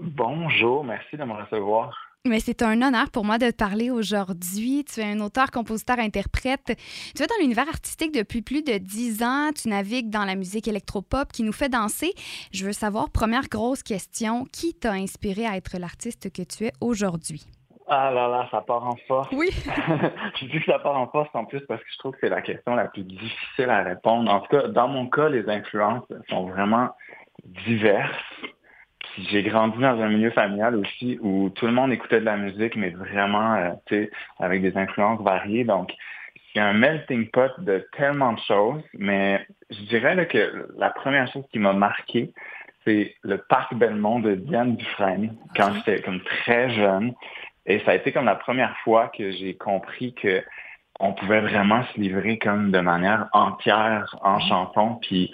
Bonjour, merci de me recevoir. Mais c'est un honneur pour moi de te parler aujourd'hui. Tu es un auteur, compositeur, interprète. Tu es dans l'univers artistique depuis plus de dix ans. Tu navigues dans la musique électropop qui nous fait danser. Je veux savoir, première grosse question, qui t'a inspiré à être l'artiste que tu es aujourd'hui? Ah là là, ça part en force. Oui. je dis que ça part en force en plus parce que je trouve que c'est la question la plus difficile à répondre. En tout cas, dans mon cas, les influences sont vraiment diverses j'ai grandi dans un milieu familial aussi où tout le monde écoutait de la musique, mais vraiment, euh, tu sais, avec des influences variées. Donc, a un melting pot de tellement de choses, mais je dirais que la première chose qui m'a marqué, c'est le parc Belmont de Diane Dufresne, quand j'étais comme très jeune. Et ça a été comme la première fois que j'ai compris que on pouvait vraiment se livrer comme de manière entière en chanson. Puis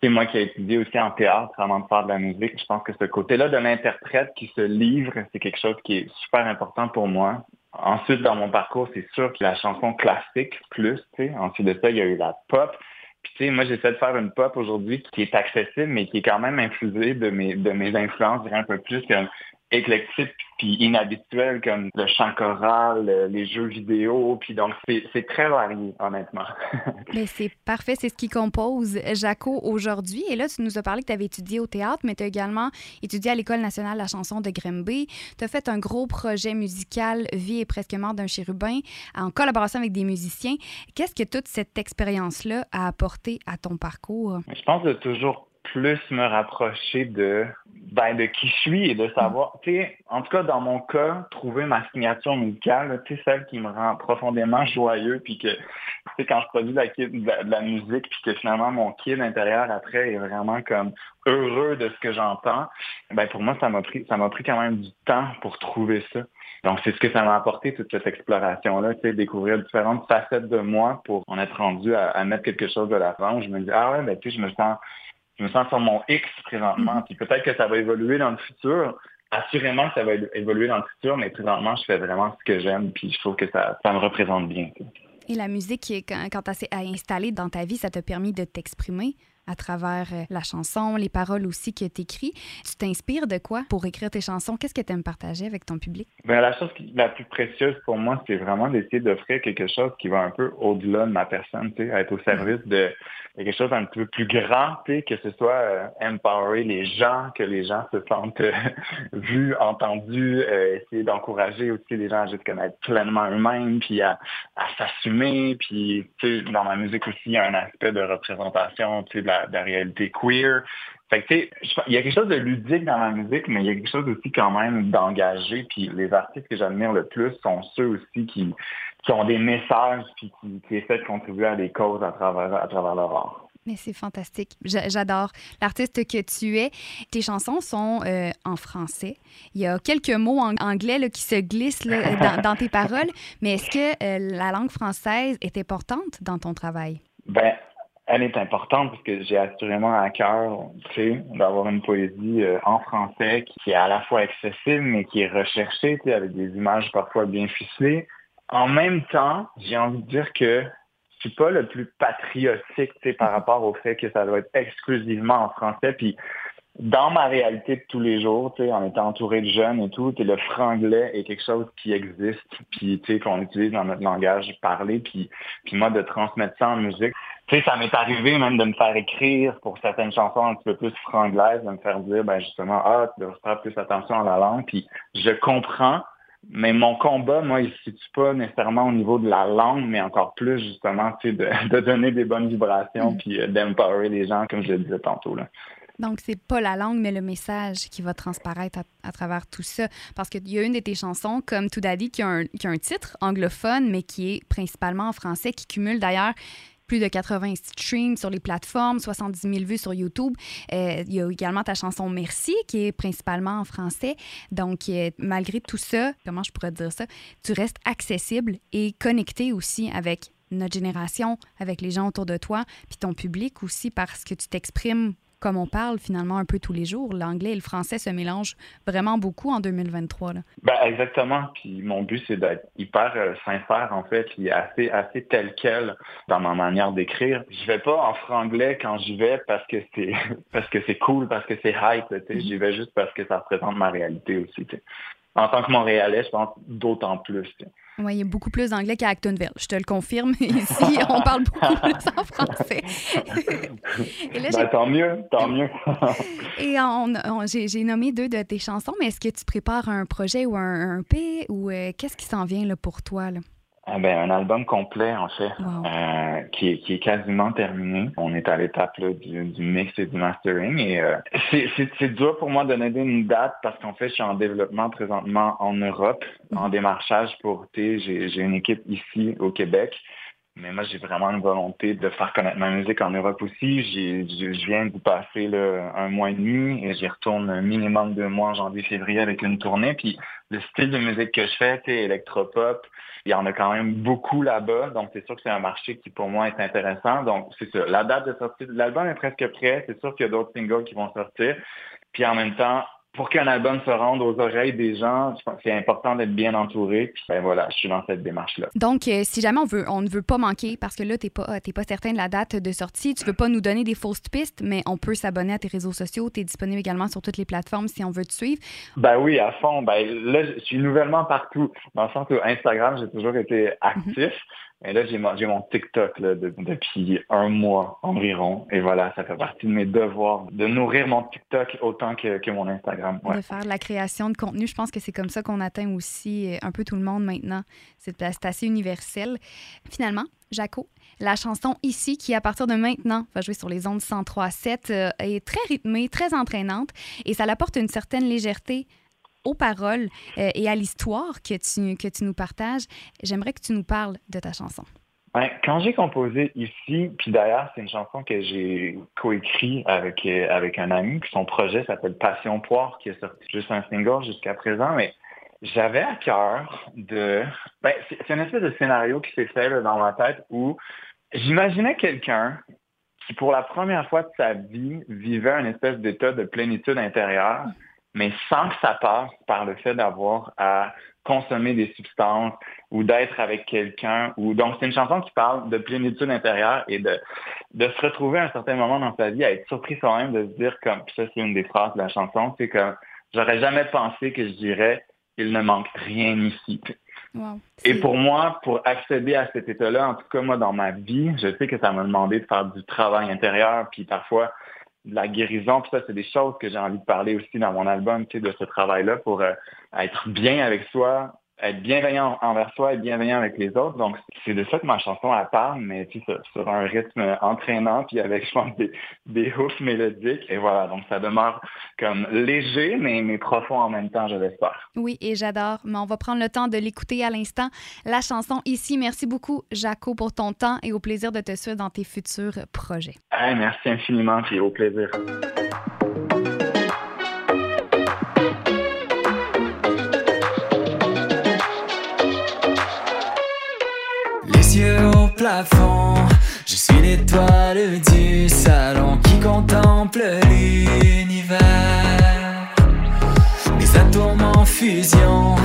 c'est moi qui ai étudié aussi en théâtre avant de faire de la musique. Je pense que ce côté-là de l'interprète qui se livre, c'est quelque chose qui est super important pour moi. Ensuite, dans mon parcours, c'est sûr que la chanson classique plus, tu sais. Ensuite de ça, il y a eu la pop. Puis tu sais, moi j'essaie de faire une pop aujourd'hui qui est accessible, mais qui est quand même infusée de mes de mes influences, un peu plus éclectique puis inhabituel comme le chant choral, les jeux vidéo, puis donc c'est très varié honnêtement. mais c'est parfait, c'est ce qui compose Jaco aujourd'hui. Et là, tu nous as parlé que tu avais étudié au théâtre, mais tu as également étudié à l'École nationale de la chanson de Grimby. Tu as fait un gros projet musical Vie et presque mort d'un chérubin en collaboration avec des musiciens. Qu'est-ce que toute cette expérience-là a apporté à ton parcours? Je pense de toujours plus me rapprocher de ben, de qui je suis et de savoir, tu sais, en tout cas dans mon cas, trouver ma signature musicale, tu sais, celle qui me rend profondément joyeux, puis que, tu sais, quand je produis de la, musique, puis que finalement mon kid intérieur après est vraiment comme heureux de ce que j'entends, ben pour moi ça m'a pris, ça m'a pris quand même du temps pour trouver ça. Donc, c'est ce que ça m'a apporté, toute cette exploration-là, tu sais, découvrir différentes facettes de moi pour en être rendu à, à mettre quelque chose de l'avant. Je me dis, ah ouais, ben, tu sais, je me sens, je me sens sur mon X présentement. Mhm. Puis peut-être que ça va évoluer dans le futur. Assurément que ça va évoluer dans le futur, mais présentement, je fais vraiment ce que j'aime, puis je trouve que ça, ça me représente bien. Et la musique, quand, quand tu as installé dans ta vie, ça t'a permis de t'exprimer? À travers euh, la chanson, les paroles aussi que tu écris. Tu t'inspires de quoi pour écrire tes chansons? Qu'est-ce que tu aimes partager avec ton public? Bien, la chose la plus précieuse pour moi, c'est vraiment d'essayer d'offrir quelque chose qui va un peu au-delà de ma personne, tu sais, être au service de quelque chose d'un peu plus grand, tu sais, que ce soit euh, empower les gens, que les gens se sentent euh, vus, entendus, essayer d'encourager aussi les gens à juste connaître pleinement eux-mêmes, puis à, à s'assumer, puis tu sais, dans ma musique aussi, il y a un aspect de représentation, tu sais, de la de la réalité queer. Fait que, il y a quelque chose de ludique dans la musique, mais il y a quelque chose aussi quand même d'engagé. Puis les artistes que j'admire le plus sont ceux aussi qui, qui ont des messages puis qui, qui essaient de contribuer à des causes à travers, à travers leur art. Mais c'est fantastique. J'adore l'artiste que tu es. Tes chansons sont euh, en français. Il y a quelques mots en anglais là, qui se glissent dans, dans, tes paroles, mais est-ce que euh, la langue française est importante dans ton travail? Ben, elle est importante parce que j'ai assurément à cœur, d'avoir une poésie euh, en français qui est à la fois accessible, mais qui est recherchée, avec des images parfois bien ficelées. En même temps, j'ai envie de dire que je suis pas le plus patriotique, par rapport au fait que ça doit être exclusivement en français. Puis dans ma réalité de tous les jours, en étant entouré de jeunes et tout, le franglais est quelque chose qui existe, puis qu'on utilise dans notre langage parlé, puis, puis moi de transmettre ça en musique, tu sais, ça m'est arrivé même de me faire écrire pour certaines chansons un petit peu plus franglaises, de me faire dire, ben justement, ah, tu dois faire plus attention à la langue. Puis je comprends, mais mon combat, moi, il ne se situe pas nécessairement au niveau de la langue, mais encore plus justement, tu sais, de, de donner des bonnes vibrations, mm. puis euh, d'empower les gens, comme je le disais tantôt. Là. Donc, c'est pas la langue, mais le message qui va transparaître à, travers tout ça. Parce qu'il y a une de tes chansons, comme Tout Daddy, qui a, un, qui a un titre anglophone, mais qui est principalement en français, qui cumule d'ailleurs plus de 80 streams sur les plateformes, 70 000 vues sur YouTube. Euh, il y a également ta chanson Merci, qui est principalement en français. Donc, euh, malgré tout ça, comment je pourrais dire ça, tu restes accessible et connecté aussi avec notre génération, avec les gens autour de toi, puis ton public aussi, parce que tu t'exprimes comme on parle finalement un peu tous les jours. L'anglais et le français se mélangent vraiment beaucoup en 2023. Là. Ben, exactement. Puis mon but, c'est d'être hyper euh, sincère, en fait, puis assez, assez tel quel dans ma manière d'écrire. Je vais pas en franglais quand j'y vais parce que c'est parce que c'est cool, parce que c'est hype. Mm-hmm. J'y vais juste parce que ça représente ma réalité aussi. En tant que Montréalais, je pense d'autant plus. Oui, il y a beaucoup plus d'anglais qu'à Actonville, je te le confirme. Ici, on parle beaucoup plus en français. Et là, ben, tant mieux, tant mieux. Et on, j'ai nommé deux de tes chansons, mais est-ce que tu prépares un projet ou un, un P ou euh, qu'est-ce qui s'en vient là, pour toi? Là? Ah ben, un album complet, en fait, euh, qui, est, qui est quasiment terminé. On est à l'étape du, du, mix et du mastering. Et euh, c'est dur pour moi de donner une date parce qu'en fait, je suis en développement présentement en Europe, en mhm. démarchage pour J'ai une équipe ici au Québec. Mais moi, j'ai vraiment une volonté de faire connaître ma musique en Europe aussi. Je viens de passer là, un mois et demi et j'y retourne un minimum deux mois en janvier-février avec une tournée. Puis le style de musique que je fais, c'est électropop, il y en a quand même beaucoup là-bas, donc c'est sûr que c'est un marché qui pour moi est intéressant. Donc c'est ça. La date de sortie de l'album est presque prêt. C'est sûr qu'il y a d'autres singles qui vont sortir. Puis en même temps, pour qu'un album se rende aux oreilles des gens, je pense que c'est important d'être bien entouré. Puis ben voilà, je suis dans cette démarche-là. Donc, euh, si jamais on veut, on ne veut pas manquer, parce que là, tu n'es pas, pas certain de la date de sortie, tu veux pas nous donner des fausses pistes, mais on peut s'abonner à tes réseaux sociaux. Tu es disponible également sur toutes les plateformes si on veut te suivre. Ben oui, à fond. Ben là, je suis nouvellement partout. Dans le sens où Instagram, j'ai toujours été actif. Et là, j'ai mon, TikTok là, depuis un mois environ. Et voilà, ça fait partie de mes devoirs de nourrir mon TikTok autant que, que mon Instagram. De faire de la création de contenu. Je pense que c'est comme ça qu'on atteint aussi euh, un peu tout le monde maintenant. C'est assez universel. Finalement, Jaco, la chanson Ici, qui à partir de maintenant va jouer sur les ondes 103.7, euh, est très rythmée, très entraînante et ça apporte une certaine légèreté aux paroles euh, et à l'histoire que tu, que tu nous partages. J'aimerais que tu nous parles de ta chanson. Ben, quand j'ai composé ici, puis d'ailleurs, c'est une chanson que j'ai coécrit avec, euh, avec un ami, puis son projet s'appelle Passion Poire, qui est sorti juste un single jusqu'à présent, mais j'avais à cœur de... Ben, c'est une espèce de scénario qui s'est fait dans ma tête où j'imaginais quelqu'un qui, pour la première fois de sa vie, vivait un espèce d'état de plénitude intérieure, mais sans que ça passe par le fait d'avoir à consommer des substances ou d'être avec quelqu'un. Ou donc c'est une chanson qui parle de plénitude intérieure et de de se retrouver à un certain moment dans sa vie à être surpris soi-même de se dire comme ça c'est une des phrases de la chanson, c'est que j'aurais jamais pensé que je dirais il ne manque rien ici. et pour moi, pour accéder à cet état-là, en tout cas moi dans ma vie, je sais que ça m'a demandé de faire du travail intérieur, puis parfois de la guérison. Puis ça, c'est des choses que j'ai envie de parler aussi dans mon album, tu sais, de ce travail-là pour euh, être bien avec soi, être bienveillant envers soi et bienveillant avec les autres. Donc, c'est de ça que ma chanson, elle parle, mais tu sais, sur un rythme entraînant, puis avec, je pense, des, des hooks mélodiques. Et voilà, donc ça demeure comme léger, mais, mais profond en même temps, je l'espère. Oui, et j'adore. Mais on va prendre le temps de l'écouter à l'instant. La chanson ici. Merci beaucoup, Jaco, pour ton temps et au plaisir de te suivre dans tes futurs projets. merci infiniment, puis au plaisir. Je suis l'étoile du salon qui contemple l'univers. Les atomes en fusion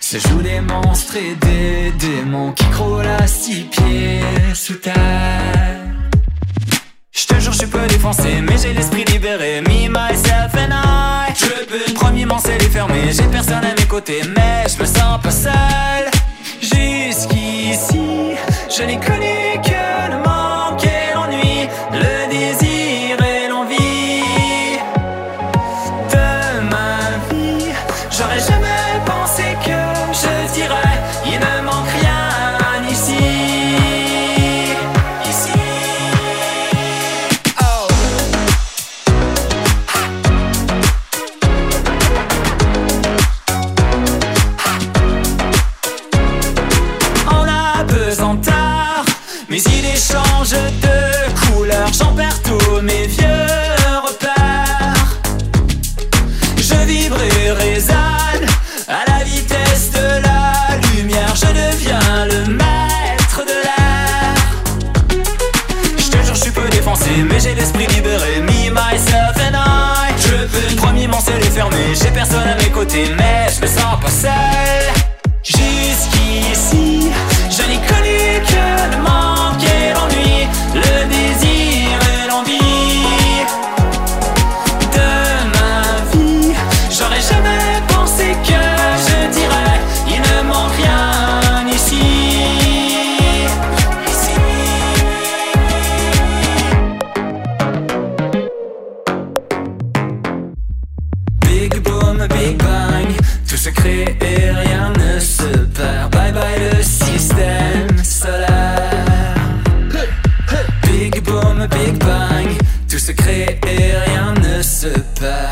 se jouent des monstres et des démons qui croulent à six pieds sous terre. Je te jure, je suis peu défoncé, mais j'ai l'esprit libéré. Me, myself and I. Je premier c'est les fermé. J'ai personne à mes côtés, mais je me sens pas seul. Jenny Cunningham. rien ne se perd. Bye bye le système solaire. Big boom, big bang, tout se crée et rien ne se perd.